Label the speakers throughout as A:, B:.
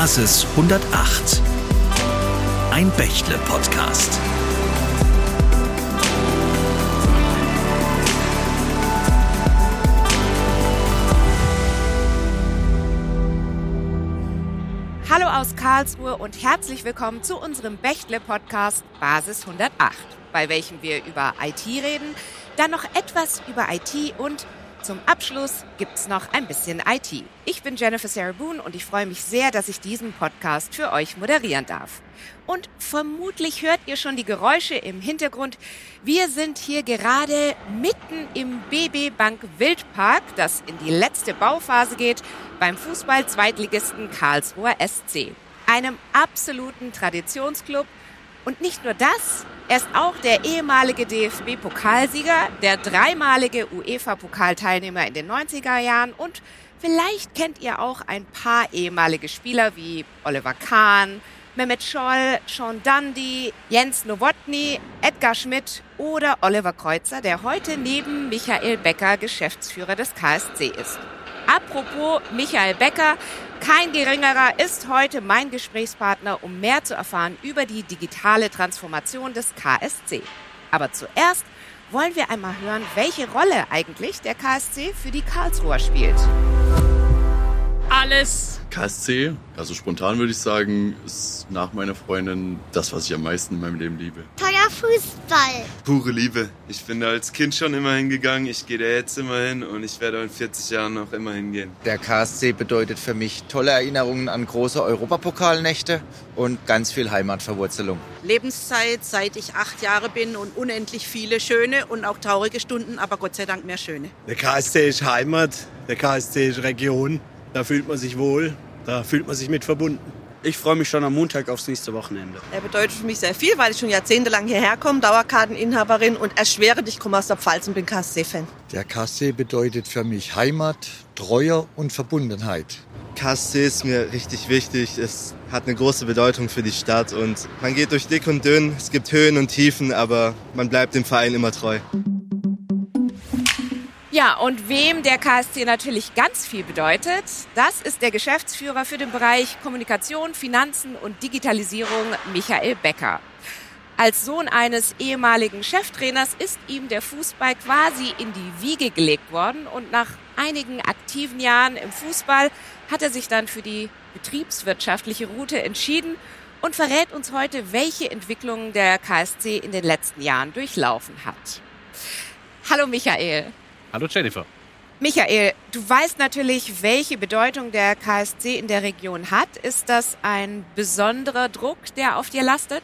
A: Basis 108. Ein Bächle-Podcast.
B: Hallo aus Karlsruhe und herzlich willkommen zu unserem Bächle-Podcast Basis 108, bei welchem wir über IT reden, dann noch etwas über IT und zum Abschluss gibt's noch ein bisschen IT. Ich bin Jennifer Sarah Boone und ich freue mich sehr, dass ich diesen Podcast für euch moderieren darf. Und vermutlich hört ihr schon die Geräusche im Hintergrund. Wir sind hier gerade mitten im BB Bank Wildpark, das in die letzte Bauphase geht, beim Fußball-Zweitligisten Karlsruher SC. Einem absoluten Traditionsclub. Und nicht nur das, er ist auch der ehemalige DFB-Pokalsieger, der dreimalige UEFA-Pokalteilnehmer in den 90er Jahren und vielleicht kennt ihr auch ein paar ehemalige Spieler wie Oliver Kahn, Mehmet Scholl, Sean Dundee, Jens Nowotny, Edgar Schmidt oder Oliver Kreuzer, der heute neben Michael Becker Geschäftsführer des KSC ist. Apropos Michael Becker, kein geringerer ist heute mein Gesprächspartner, um mehr zu erfahren über die digitale Transformation des KSC. Aber zuerst wollen wir einmal hören, welche Rolle eigentlich der KSC für die Karlsruher spielt.
C: Alles
D: KSC, also spontan würde ich sagen, ist nach meiner Freundin das, was ich am meisten in meinem Leben liebe.
E: Fußball.
F: Pure Liebe. Ich bin da als Kind schon immer hingegangen, ich gehe da jetzt immer hin und ich werde in 40 Jahren noch immer hingehen.
G: Der KSC bedeutet für mich tolle Erinnerungen an große Europapokalnächte und ganz viel Heimatverwurzelung.
H: Lebenszeit, seit ich acht Jahre bin und unendlich viele schöne und auch traurige Stunden, aber Gott sei Dank mehr schöne.
I: Der KSC ist Heimat, der KSC ist Region. Da fühlt man sich wohl, da fühlt man sich mit verbunden.
J: Ich freue mich schon am Montag aufs nächste Wochenende.
K: Er bedeutet für mich sehr viel, weil ich schon jahrzehntelang hierher komme, Dauerkarteninhaberin und erschwere dich, komme aus der Pfalz und bin KSC-Fan.
L: Der KSC bedeutet für mich Heimat, Treue und Verbundenheit.
M: KSC ist mir richtig wichtig. Es hat eine große Bedeutung für die Stadt und man geht durch dick und dünn. Es gibt Höhen und Tiefen, aber man bleibt dem Verein immer treu.
B: Ja, und wem der KSC natürlich ganz viel bedeutet, das ist der Geschäftsführer für den Bereich Kommunikation, Finanzen und Digitalisierung, Michael Becker. Als Sohn eines ehemaligen Cheftrainers ist ihm der Fußball quasi in die Wiege gelegt worden und nach einigen aktiven Jahren im Fußball hat er sich dann für die betriebswirtschaftliche Route entschieden und verrät uns heute, welche Entwicklungen der KSC in den letzten Jahren durchlaufen hat. Hallo Michael.
N: Hallo Jennifer.
B: Michael, du weißt natürlich, welche Bedeutung der KSC in der Region hat. Ist das ein besonderer Druck, der auf dir lastet?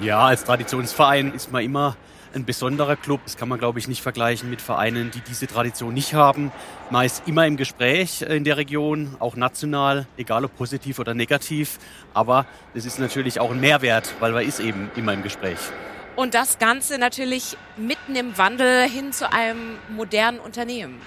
N: Ja, als Traditionsverein ist man immer ein besonderer Club. Das kann man, glaube ich, nicht vergleichen mit Vereinen, die diese Tradition nicht haben. Man ist immer im Gespräch in der Region, auch national, egal ob positiv oder negativ. Aber es ist natürlich auch ein Mehrwert, weil man ist eben immer im Gespräch.
B: Und das Ganze natürlich mitten im Wandel hin zu einem modernen Unternehmen.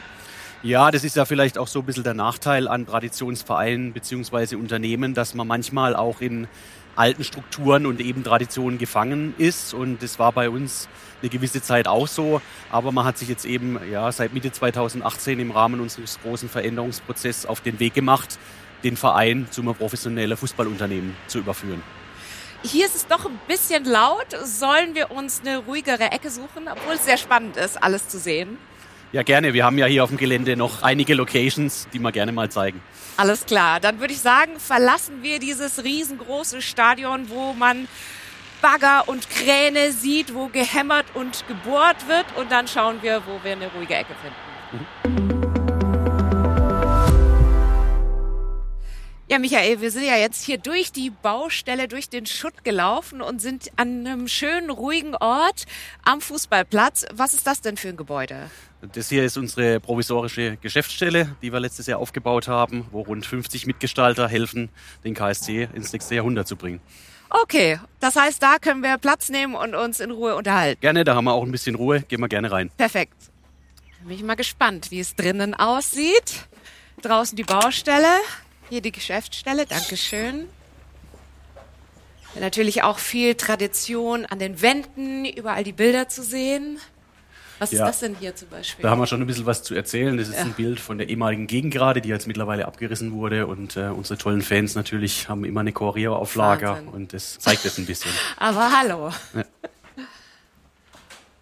N: Ja, das ist ja vielleicht auch so ein bisschen der Nachteil an Traditionsvereinen bzw. Unternehmen, dass man manchmal auch in alten Strukturen und eben Traditionen gefangen ist. Und das war bei uns eine gewisse Zeit auch so. Aber man hat sich jetzt eben ja, seit Mitte 2018 im Rahmen unseres großen Veränderungsprozesses auf den Weg gemacht, den Verein zum professionellen Fußballunternehmen zu überführen.
B: Hier ist es doch ein bisschen laut. Sollen wir uns eine ruhigere Ecke suchen, obwohl es sehr spannend ist, alles zu sehen?
N: Ja, gerne. Wir haben ja hier auf dem Gelände noch einige Locations, die wir gerne mal zeigen.
B: Alles klar. Dann würde ich sagen, verlassen wir dieses riesengroße Stadion, wo man Bagger und Kräne sieht, wo gehämmert und gebohrt wird. Und dann schauen wir, wo wir eine ruhige Ecke finden. Mhm. Ja, Michael, wir sind ja jetzt hier durch die Baustelle, durch den Schutt gelaufen und sind an einem schönen, ruhigen Ort am Fußballplatz. Was ist das denn für ein Gebäude?
N: Das hier ist unsere provisorische Geschäftsstelle, die wir letztes Jahr aufgebaut haben, wo rund 50 Mitgestalter helfen, den KSC ins nächste Jahrhundert zu bringen.
B: Okay, das heißt, da können wir Platz nehmen und uns in Ruhe unterhalten.
N: Gerne, da haben wir auch ein bisschen Ruhe. Gehen wir gerne rein.
B: Perfekt. Bin ich mal gespannt, wie es drinnen aussieht. Draußen die Baustelle. Hier die Geschäftsstelle, Dankeschön. Natürlich auch viel Tradition an den Wänden, überall die Bilder zu sehen. Was
N: Ja.
B: ist das denn hier zum Beispiel?
N: Da haben wir schon ein bisschen was zu erzählen. Das ist
B: Ja.
N: ein Bild von der ehemaligen Gegengrade, die jetzt mittlerweile abgerissen wurde. Und äh, unsere tollen Fans natürlich haben immer eine Choreo auf Lager.
B: Wahnsinn.
N: Und das zeigt es ein bisschen.
B: Aber hallo.
N: Ja.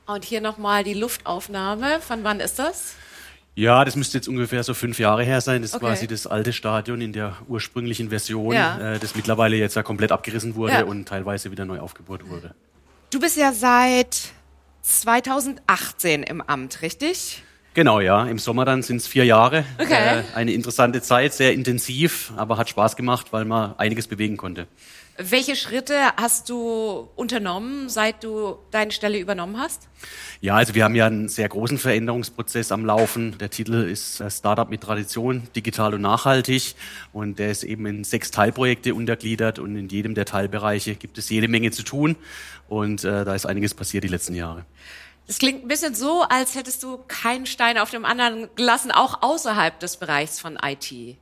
B: Und hier nochmal die Luftaufnahme. Von wann ist das?
N: Ja, das müsste jetzt ungefähr so fünf Jahre her sein. Das ist
B: Okay.
N: quasi das alte Stadion in der ursprünglichen Version,
B: Ja.
N: äh, das mittlerweile jetzt ja komplett abgerissen wurde
B: Ja.
N: und teilweise wieder neu aufgebaut wurde.
B: Du bist ja seit 2018 im Amt, richtig?
N: Genau, ja. Im Sommer dann sind es vier Jahre.
B: Okay.
N: Äh, eine interessante Zeit, sehr intensiv, aber hat Spaß gemacht, weil man einiges bewegen konnte.
B: Welche Schritte hast du unternommen, seit du deine Stelle übernommen hast?
N: Ja, also wir haben ja einen sehr großen Veränderungsprozess am Laufen. Der Titel ist äh, Startup mit Tradition, digital und nachhaltig. Und der ist eben in sechs Teilprojekte untergliedert und in jedem der Teilbereiche gibt es jede Menge zu tun. Und äh, da ist einiges passiert die letzten Jahre.
B: Das klingt ein bisschen so, als hättest du keinen Stein auf dem anderen gelassen, auch außerhalb des Bereichs von IT.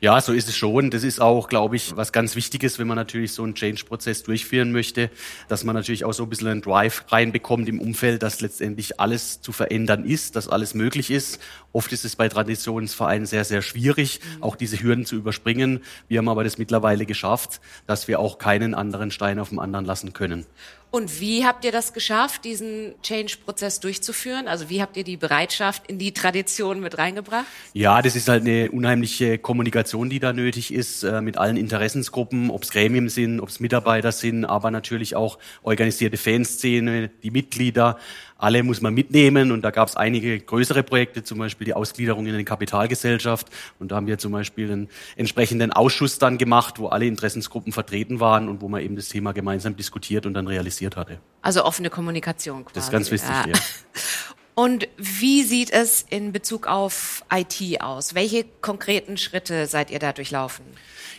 N: Ja, so ist es schon. Das ist auch, glaube ich, was ganz Wichtiges, wenn man natürlich so einen Change-Prozess durchführen möchte, dass man natürlich auch so ein bisschen einen Drive reinbekommt im Umfeld, dass letztendlich alles zu verändern ist, dass alles möglich ist. Oft ist es bei Traditionsvereinen sehr, sehr schwierig, auch diese Hürden zu überspringen. Wir haben aber das mittlerweile geschafft, dass wir auch keinen anderen Stein auf dem anderen lassen können.
B: Und wie habt ihr das geschafft, diesen Change-Prozess durchzuführen? Also wie habt ihr die Bereitschaft in die Tradition mit reingebracht?
N: Ja, das ist halt eine unheimliche Kommunikation, die da nötig ist, äh, mit allen Interessensgruppen, ob es Gremien sind, ob es Mitarbeiter sind, aber natürlich auch organisierte Fanszene, die Mitglieder. Alle muss man mitnehmen und da gab es einige größere Projekte, zum Beispiel die Ausgliederung in eine Kapitalgesellschaft. Und da haben wir zum Beispiel einen entsprechenden Ausschuss dann gemacht, wo alle Interessensgruppen vertreten waren und wo man eben das Thema gemeinsam diskutiert und dann realisiert hatte.
B: Also offene Kommunikation quasi.
N: Das ist ganz wichtig, ja.
B: Und wie sieht es in Bezug auf IT aus? Welche konkreten Schritte seid ihr da durchlaufen?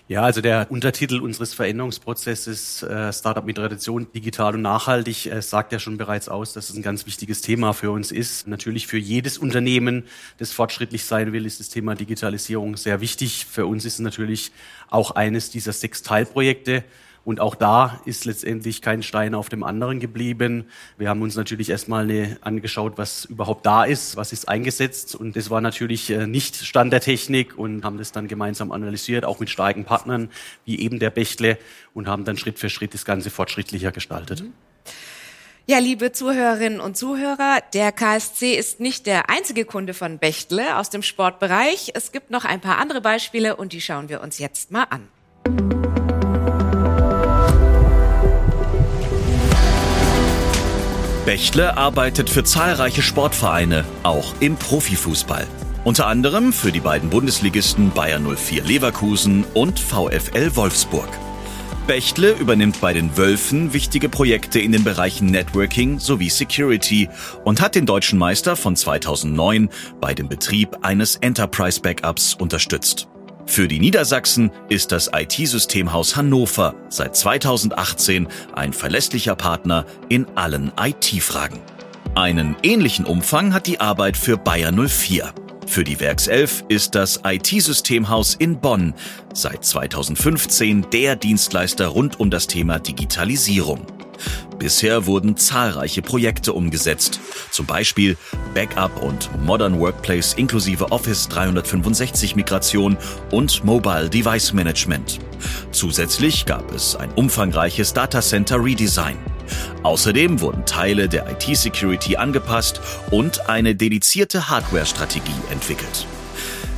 N: Ja, also der Untertitel unseres Veränderungsprozesses äh, Startup mit Tradition, digital und nachhaltig äh, sagt ja schon bereits aus, dass es ein ganz wichtiges Thema für uns ist. Natürlich für jedes Unternehmen, das fortschrittlich sein will, ist das Thema Digitalisierung sehr wichtig. Für uns ist es natürlich auch eines dieser sechs Teilprojekte. Und auch da ist letztendlich kein Stein auf dem anderen geblieben. Wir haben uns natürlich erstmal angeschaut, was überhaupt da ist, was ist eingesetzt. Und das war natürlich äh, nicht Stand der Technik und haben das dann gemeinsam analysiert, auch mit starken Partnern wie eben der Bechtle und haben dann Schritt für Schritt das Ganze fortschrittlicher gestaltet.
B: Ja, liebe Zuhörerinnen und Zuhörer, der KSC ist nicht der einzige Kunde von Bechtle aus dem Sportbereich. Es gibt noch ein paar andere Beispiele und die schauen wir uns jetzt mal an.
A: Bechtle arbeitet für zahlreiche Sportvereine, auch im Profifußball. Unter anderem für die beiden Bundesligisten Bayer 04 Leverkusen und VfL Wolfsburg. Bechtle übernimmt bei den Wölfen wichtige Projekte in den Bereichen Networking sowie Security und hat den deutschen Meister von 2009 bei dem Betrieb eines Enterprise Backups unterstützt. Für die Niedersachsen ist das IT-Systemhaus Hannover seit 2018 ein verlässlicher Partner in allen IT-Fragen. Einen ähnlichen Umfang hat die Arbeit für Bayer 04. Für die Werkself ist das IT-Systemhaus in Bonn seit 2015 der Dienstleister rund um das Thema Digitalisierung. Bisher wurden zahlreiche Projekte umgesetzt, zum Beispiel Backup und Modern Workplace inklusive Office 365 Migration und Mobile Device Management. Zusätzlich gab es ein umfangreiches Datacenter Redesign. Außerdem wurden Teile der IT-Security angepasst und eine dedizierte Hardware-Strategie entwickelt.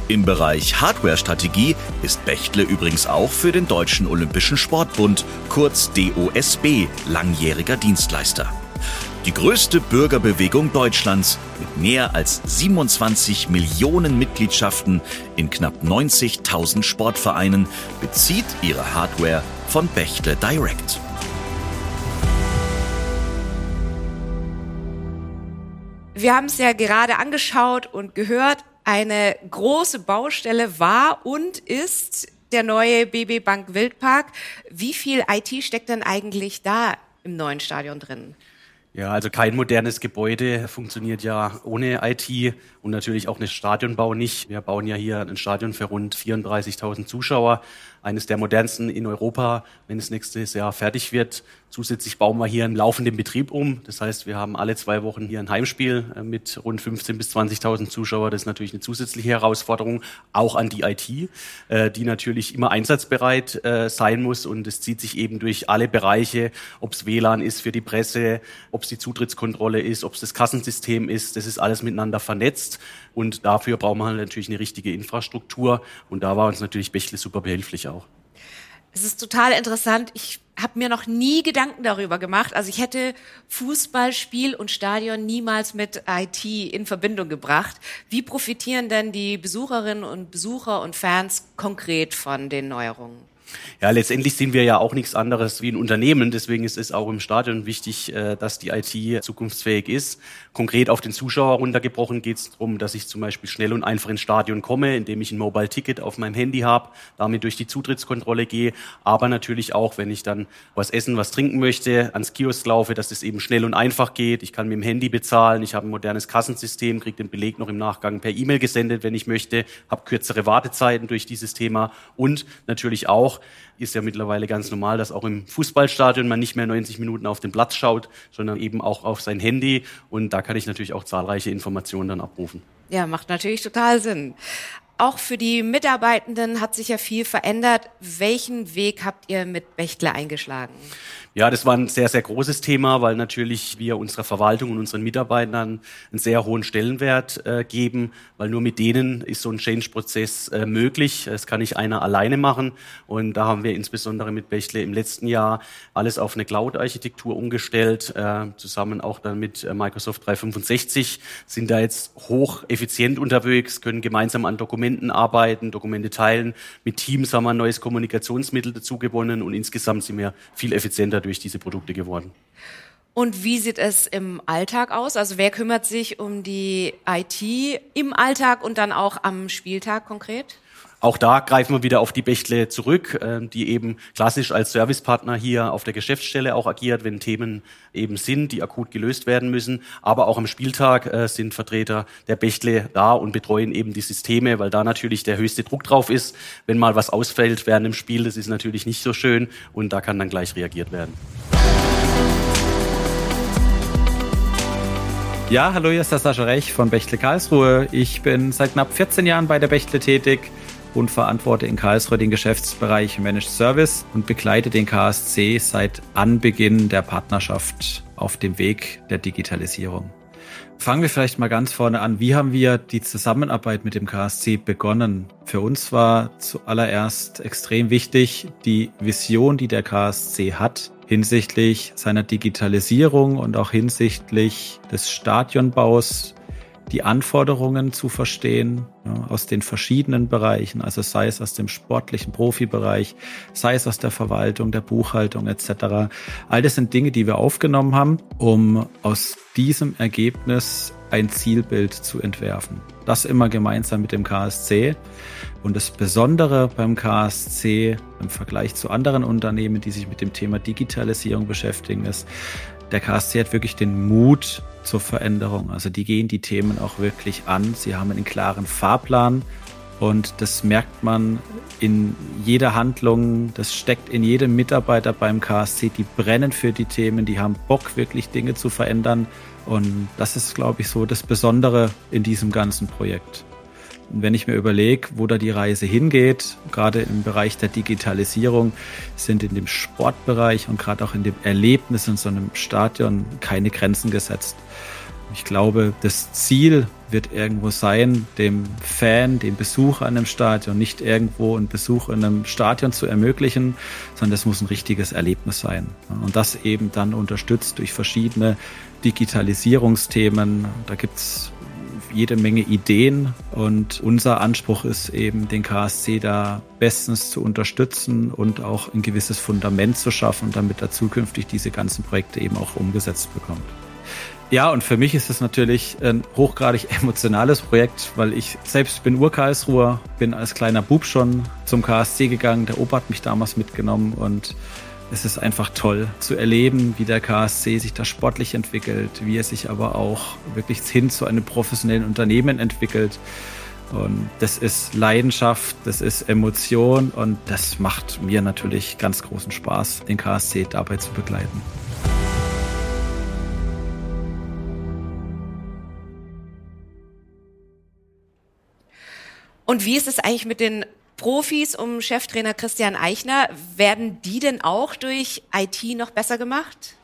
A: Im Bereich Hardware-Strategie ist Bechtle übrigens auch für den Deutschen Olympischen Sportbund, kurz DOSB, langjähriger Dienstleister. Die größte Bürgerbewegung Deutschlands mit mehr als 27 Millionen Mitgliedschaften in knapp 90.000 Sportvereinen bezieht ihre Hardware von Bechtle Direct.
B: Wir haben es ja gerade angeschaut und gehört, eine große Baustelle war und ist der neue BB Bank Wildpark. Wie viel IT steckt denn eigentlich da im neuen Stadion drin?
N: Ja, also kein modernes Gebäude funktioniert ja ohne IT und natürlich auch ein Stadionbau nicht. Wir bauen ja hier ein Stadion für rund 34.000 Zuschauer eines der modernsten in Europa, wenn es nächstes Jahr fertig wird. Zusätzlich bauen wir hier einen laufenden Betrieb um. Das heißt, wir haben alle zwei Wochen hier ein Heimspiel äh, mit rund 15.000 bis 20.000 Zuschauer. Das ist natürlich eine zusätzliche Herausforderung, auch an die IT, äh, die natürlich immer einsatzbereit äh, sein muss. Und es zieht sich eben durch alle Bereiche, ob es WLAN ist für die Presse, ob es die Zutrittskontrolle ist, ob es das Kassensystem ist. Das ist alles miteinander vernetzt. Und dafür brauchen wir natürlich eine richtige Infrastruktur. Und da war uns natürlich Bächle super behilflich auch.
B: Es ist total interessant. Ich habe mir noch nie Gedanken darüber gemacht. Also ich hätte Fußballspiel und Stadion niemals mit IT in Verbindung gebracht. Wie profitieren denn die Besucherinnen und Besucher und Fans konkret von den Neuerungen?
N: Ja, letztendlich sind wir ja auch nichts anderes wie ein Unternehmen. Deswegen ist es auch im Stadion wichtig, äh, dass die IT zukunftsfähig ist. Konkret auf den Zuschauer runtergebrochen geht es darum, dass ich zum Beispiel schnell und einfach ins Stadion komme, indem ich ein Mobile-Ticket auf meinem Handy habe, damit durch die Zutrittskontrolle gehe. Aber natürlich auch, wenn ich dann was essen, was trinken möchte, ans Kiosk laufe, dass es eben schnell und einfach geht. Ich kann mit dem Handy bezahlen. Ich habe ein modernes Kassensystem, kriege den Beleg noch im Nachgang per E-Mail gesendet, wenn ich möchte, habe kürzere Wartezeiten durch dieses Thema und natürlich auch ist ja mittlerweile ganz normal, dass auch im Fußballstadion man nicht mehr 90 Minuten auf den Platz schaut, sondern eben auch auf sein Handy. Und da kann ich natürlich auch zahlreiche Informationen dann abrufen.
B: Ja, macht natürlich total Sinn. Auch für die Mitarbeitenden hat sich ja viel verändert. Welchen Weg habt ihr mit Bechtle eingeschlagen?
N: Ja, das war ein sehr, sehr großes Thema, weil natürlich wir unserer Verwaltung und unseren Mitarbeitern einen sehr hohen Stellenwert äh, geben, weil nur mit denen ist so ein Change-Prozess äh, möglich. Das kann nicht einer alleine machen. Und da haben wir insbesondere mit Bechtle im letzten Jahr alles auf eine Cloud-Architektur umgestellt, äh, zusammen auch dann mit äh, Microsoft 365, sind da jetzt hoch effizient unterwegs, können gemeinsam an Dokumenten arbeiten, Dokumente teilen. Mit Teams haben wir ein neues Kommunikationsmittel dazu gewonnen und insgesamt sind wir viel effizienter durch diese Produkte geworden.
B: Und wie sieht es im Alltag aus? Also wer kümmert sich um die IT im Alltag und dann auch am Spieltag konkret?
N: Auch da greifen wir wieder auf die Bechtle zurück, ähm, die eben klassisch als Servicepartner hier auf der Geschäftsstelle auch agiert, wenn Themen eben sind, die akut gelöst werden müssen. Aber auch am Spieltag äh, sind Vertreter der Bechtle da und betreuen eben die Systeme, weil da natürlich der höchste Druck drauf ist. Wenn mal was ausfällt während dem Spiel, das ist natürlich nicht so schön und da kann dann gleich reagiert werden.
C: Ja, hallo, hier ist der Sascha Rech von Bechtle Karlsruhe. Ich bin seit knapp 14 Jahren bei der Bechtle tätig und verantworte in Karlsruhe den Geschäftsbereich Managed Service und begleite den KSC seit Anbeginn der Partnerschaft auf dem Weg der Digitalisierung. Fangen wir vielleicht mal ganz vorne an. Wie haben wir die Zusammenarbeit mit dem KSC begonnen? Für uns war zuallererst extrem wichtig die Vision, die der KSC hat hinsichtlich seiner Digitalisierung und auch hinsichtlich des Stadionbaus die Anforderungen zu verstehen ja, aus den verschiedenen Bereichen, also sei es aus dem sportlichen Profibereich, sei es aus der Verwaltung, der Buchhaltung etc. All das sind Dinge, die wir aufgenommen haben, um aus diesem Ergebnis ein Zielbild zu entwerfen. Das immer gemeinsam mit dem KSC. Und das Besondere beim KSC im Vergleich zu anderen Unternehmen, die sich mit dem Thema Digitalisierung beschäftigen, ist, der KSC hat wirklich den Mut zur Veränderung. Also die gehen die Themen auch wirklich an. Sie haben einen klaren Fahrplan und das merkt man in jeder Handlung. Das steckt in jedem Mitarbeiter beim KSC. Die brennen für die Themen, die haben Bock, wirklich Dinge zu verändern. Und das ist, glaube ich, so das Besondere in diesem ganzen Projekt. Wenn ich mir überlege, wo da die Reise hingeht, gerade im Bereich der Digitalisierung, sind in dem Sportbereich und gerade auch in dem Erlebnis in so einem Stadion keine Grenzen gesetzt. Ich glaube, das Ziel wird irgendwo sein, dem Fan, dem Besucher an einem Stadion nicht irgendwo einen Besuch in einem Stadion zu ermöglichen, sondern das muss ein richtiges Erlebnis sein. Und das eben dann unterstützt durch verschiedene Digitalisierungsthemen. Da gibt's jede Menge Ideen und unser Anspruch ist eben, den KSC da bestens zu unterstützen und auch ein gewisses Fundament zu schaffen, damit er zukünftig diese ganzen Projekte eben auch umgesetzt bekommt. Ja, und für mich ist es natürlich ein hochgradig emotionales Projekt, weil ich selbst bin Ur-Karlsruher, bin als kleiner Bub schon zum KSC gegangen. Der Opa hat mich damals mitgenommen und es ist einfach toll zu erleben, wie der KSC sich da sportlich entwickelt, wie er sich aber auch wirklich hin zu einem professionellen Unternehmen entwickelt. Und das ist Leidenschaft, das ist Emotion und das macht mir natürlich ganz großen Spaß, den KSC dabei zu begleiten.
B: Und wie ist es eigentlich mit den Profis um Cheftrainer Christian Eichner? Werden die denn auch durch IT noch besser gemacht?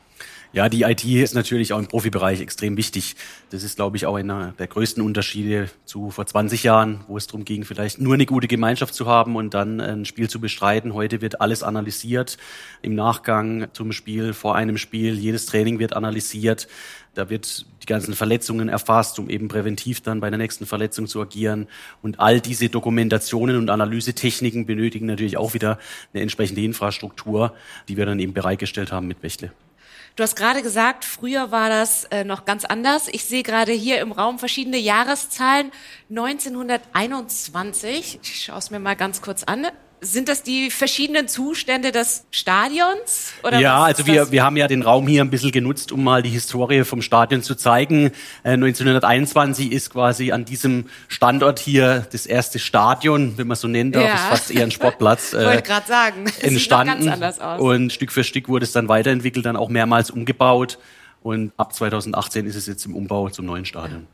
N: Ja, die IT ist natürlich auch im Profibereich extrem wichtig. Das ist, glaube ich, auch einer der größten Unterschiede zu vor 20 Jahren, wo es darum ging, vielleicht nur eine gute Gemeinschaft zu haben und dann ein Spiel zu bestreiten. Heute wird alles analysiert im Nachgang zum Spiel, vor einem Spiel. Jedes Training wird analysiert. Da wird die ganzen Verletzungen erfasst, um eben präventiv dann bei der nächsten Verletzung zu agieren. Und all diese Dokumentationen und Analysetechniken benötigen natürlich auch wieder eine entsprechende Infrastruktur, die wir dann eben bereitgestellt haben mit Bächle.
B: Du hast gerade gesagt, früher war das äh, noch ganz anders. Ich sehe gerade hier im Raum verschiedene Jahreszahlen. 1921, ich schaue es mir mal ganz kurz an. Sind das die verschiedenen Zustände des Stadions?
N: Oder ja, also wir, wir haben ja den Raum hier ein bisschen genutzt, um mal die Historie vom Stadion zu zeigen. Äh, 1921 ist quasi an diesem Standort hier das erste Stadion, wenn man so nennen darf, ja. ist fast eher ein Sportplatz.
B: Äh, Wollte gerade sagen,
N: entstanden.
B: Sieht ganz anders aus.
N: Und Stück für Stück wurde es dann weiterentwickelt, dann auch mehrmals umgebaut. Und ab 2018 ist es jetzt im Umbau zum neuen Stadion.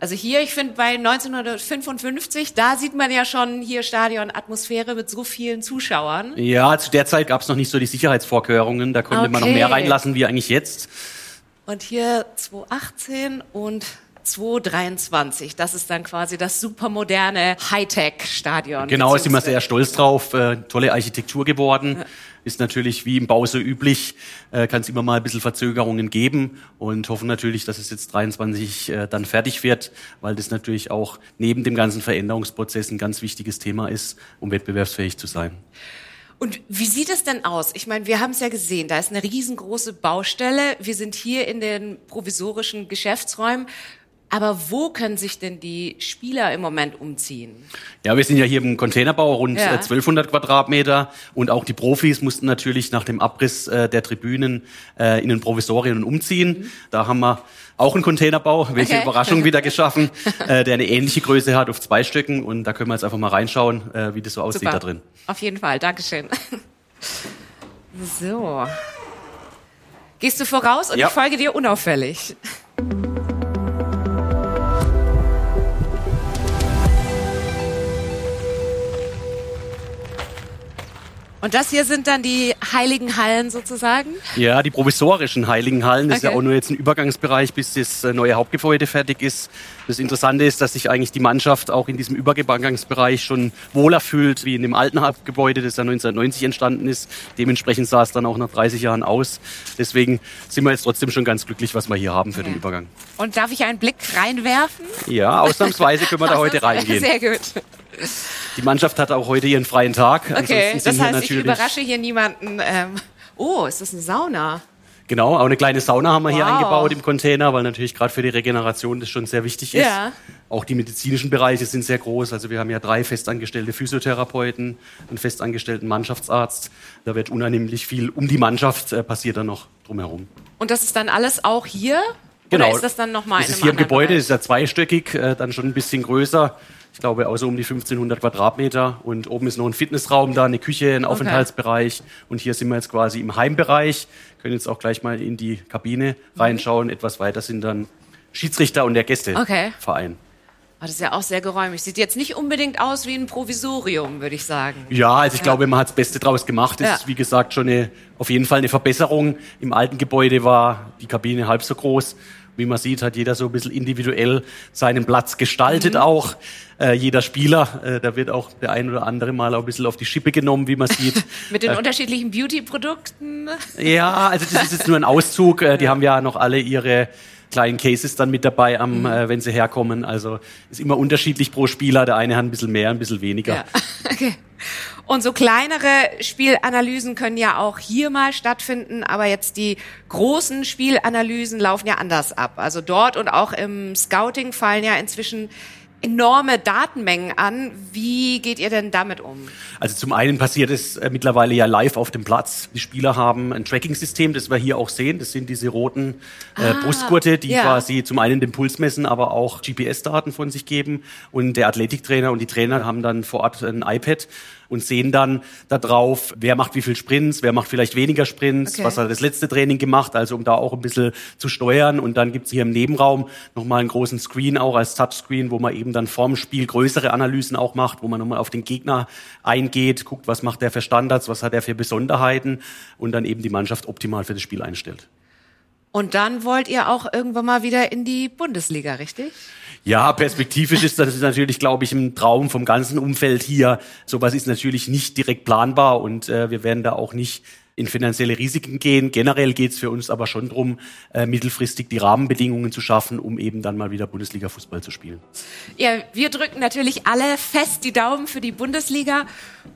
B: Also hier, ich finde bei 1955, da sieht man ja schon hier Stadion Atmosphäre mit so vielen Zuschauern.
N: Ja, zu der Zeit gab es noch nicht so die Sicherheitsvorkehrungen, da konnte okay. man noch mehr reinlassen wie eigentlich jetzt.
B: Und hier 2018 und 2023. Das ist dann quasi das supermoderne Hightech-Stadion.
N: Genau, sind wir sehr stolz drauf. Äh, tolle Architektur geworden. Ja. Ist natürlich wie im Bau so üblich, äh, kann es immer mal ein bisschen Verzögerungen geben und hoffen natürlich, dass es jetzt 23 äh, dann fertig wird, weil das natürlich auch neben dem ganzen Veränderungsprozess ein ganz wichtiges Thema ist, um wettbewerbsfähig zu sein.
B: Und wie sieht es denn aus? Ich meine, wir haben es ja gesehen, da ist eine riesengroße Baustelle. Wir sind hier in den provisorischen Geschäftsräumen. Aber wo können sich denn die Spieler im Moment umziehen?
N: Ja, wir sind ja hier im Containerbau, rund ja. 1200 äh, Quadratmeter. Und auch die Profis mussten natürlich nach dem Abriss äh, der Tribünen äh, in den Provisorien umziehen. Mhm. Da haben wir auch einen Containerbau, welche okay. Überraschung wieder geschaffen, äh, der eine ähnliche Größe hat auf zwei Stücken. Und da können wir jetzt einfach mal reinschauen, äh, wie das so aussieht
B: Super.
N: da drin.
B: Auf jeden Fall, Dankeschön. So. Gehst du voraus und ja. ich folge dir unauffällig. Und das hier sind dann die heiligen Hallen sozusagen?
N: Ja, die provisorischen heiligen Hallen. Das okay. ist ja auch nur jetzt ein Übergangsbereich, bis das äh, neue Hauptgebäude fertig ist. Das Interessante ist, dass sich eigentlich die Mannschaft auch in diesem Übergangsbereich schon wohler fühlt wie in dem alten Hauptgebäude, das ja 1990 entstanden ist. Dementsprechend sah es dann auch nach 30 Jahren aus. Deswegen sind wir jetzt trotzdem schon ganz glücklich, was wir hier haben für ja. den Übergang.
B: Und darf ich einen Blick reinwerfen?
N: Ja, ausnahmsweise können wir da heute reingehen.
B: Sehr gut.
N: Die Mannschaft hat auch heute ihren freien Tag.
B: Okay, das heißt, ich überrasche hier niemanden. Ähm, oh, ist das eine Sauna?
N: Genau, auch eine kleine Sauna haben wir wow. hier eingebaut im Container, weil natürlich gerade für die Regeneration das schon sehr wichtig ist. Ja. Auch die medizinischen Bereiche sind sehr groß. Also wir haben ja drei festangestellte Physiotherapeuten, einen festangestellten Mannschaftsarzt. Da wird unheimlich viel um die Mannschaft äh, passiert dann noch drumherum.
B: Und das ist dann alles auch hier?
N: Genau.
B: Oder ist das dann nochmal in
N: einem ist hier im Gebäude, Bereich? ist ja zweistöckig, äh, dann schon ein bisschen größer ich glaube, auch so um die 1500 Quadratmeter. Und oben ist noch ein Fitnessraum da, eine Küche, ein Aufenthaltsbereich. Und hier sind wir jetzt quasi im Heimbereich. Können jetzt auch gleich mal in die Kabine reinschauen. Etwas weiter sind dann Schiedsrichter und der Gästeverein. Okay.
B: Oh, das ist ja auch sehr geräumig. Sieht jetzt nicht unbedingt aus wie ein Provisorium, würde ich sagen.
N: Ja, also ich ja. glaube, man hat das Beste draus gemacht. Das ja. ist, wie gesagt, schon eine, auf jeden Fall eine Verbesserung. Im alten Gebäude war die Kabine halb so groß. Wie man sieht, hat jeder so ein bisschen individuell seinen Platz gestaltet mhm. auch. Äh, jeder Spieler, äh, da wird auch der ein oder andere mal auch ein bisschen auf die Schippe genommen, wie man sieht.
B: Mit den äh, unterschiedlichen Beauty-Produkten?
N: Ja, also das ist jetzt nur ein Auszug. Äh, die haben ja noch alle ihre kleinen Cases dann mit dabei, am, mhm. äh, wenn sie herkommen. Also ist immer unterschiedlich pro Spieler. Der eine hat ein bisschen mehr, ein bisschen weniger. Ja.
B: Okay. Und so kleinere Spielanalysen können ja auch hier mal stattfinden, aber jetzt die großen Spielanalysen laufen ja anders ab. Also dort und auch im Scouting fallen ja inzwischen enorme Datenmengen an. Wie geht ihr denn damit um?
N: Also zum einen passiert es äh, mittlerweile ja live auf dem Platz. Die Spieler haben ein Tracking-System, das wir hier auch sehen. Das sind diese roten äh, ah, Brustgurte, die ja. quasi zum einen den Puls messen, aber auch GPS-Daten von sich geben. Und der Athletiktrainer und die Trainer haben dann vor Ort ein iPad und sehen dann da drauf, wer macht wie viel Sprints, wer macht vielleicht weniger Sprints, okay. was hat das letzte Training gemacht, also um da auch ein bisschen zu steuern. Und dann gibt's hier im Nebenraum nochmal einen großen Screen auch als Touchscreen, wo man eben dann vorm Spiel größere Analysen auch macht, wo man nochmal auf den Gegner eingeht, guckt, was macht der für Standards, was hat er für Besonderheiten und dann eben die Mannschaft optimal für das Spiel einstellt.
B: Und dann wollt ihr auch irgendwann mal wieder in die Bundesliga, richtig?
N: Ja, perspektivisch ist das natürlich, glaube ich, ein Traum vom ganzen Umfeld hier. Sowas ist natürlich nicht direkt planbar und äh, wir werden da auch nicht in finanzielle Risiken gehen. Generell geht es für uns aber schon darum, äh, mittelfristig die Rahmenbedingungen zu schaffen, um eben dann mal wieder Bundesliga-Fußball zu spielen.
B: Ja, wir drücken natürlich alle fest die Daumen für die Bundesliga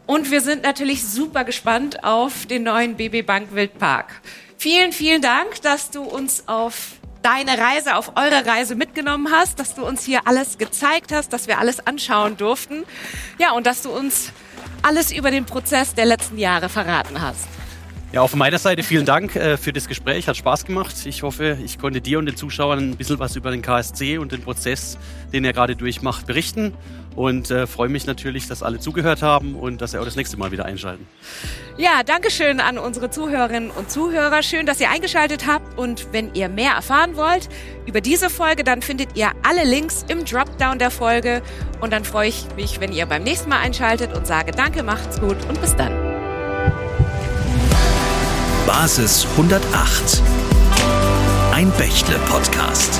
B: und wir sind natürlich super gespannt auf den neuen BB Bank Wildpark. Vielen, vielen Dank, dass du uns auf deine Reise, auf eure Reise mitgenommen hast, dass du uns hier alles gezeigt hast, dass wir alles anschauen durften. Ja, und dass du uns alles über den Prozess der letzten Jahre verraten hast.
N: Ja, auf meiner Seite vielen Dank äh, für das Gespräch. Hat Spaß gemacht. Ich hoffe, ich konnte dir und den Zuschauern ein bisschen was über den KSC und den Prozess, den er gerade durchmacht, berichten. Und äh, freue mich natürlich, dass alle zugehört haben und dass sie auch das nächste Mal wieder einschalten.
B: Ja, danke schön an unsere Zuhörerinnen und Zuhörer. Schön, dass ihr eingeschaltet habt. Und wenn ihr mehr erfahren wollt über diese Folge, dann findet ihr alle Links im Dropdown der Folge. Und dann freue ich mich, wenn ihr beim nächsten Mal einschaltet und sage Danke, macht's gut und bis dann.
A: Basis 108. Ein Bächle-Podcast.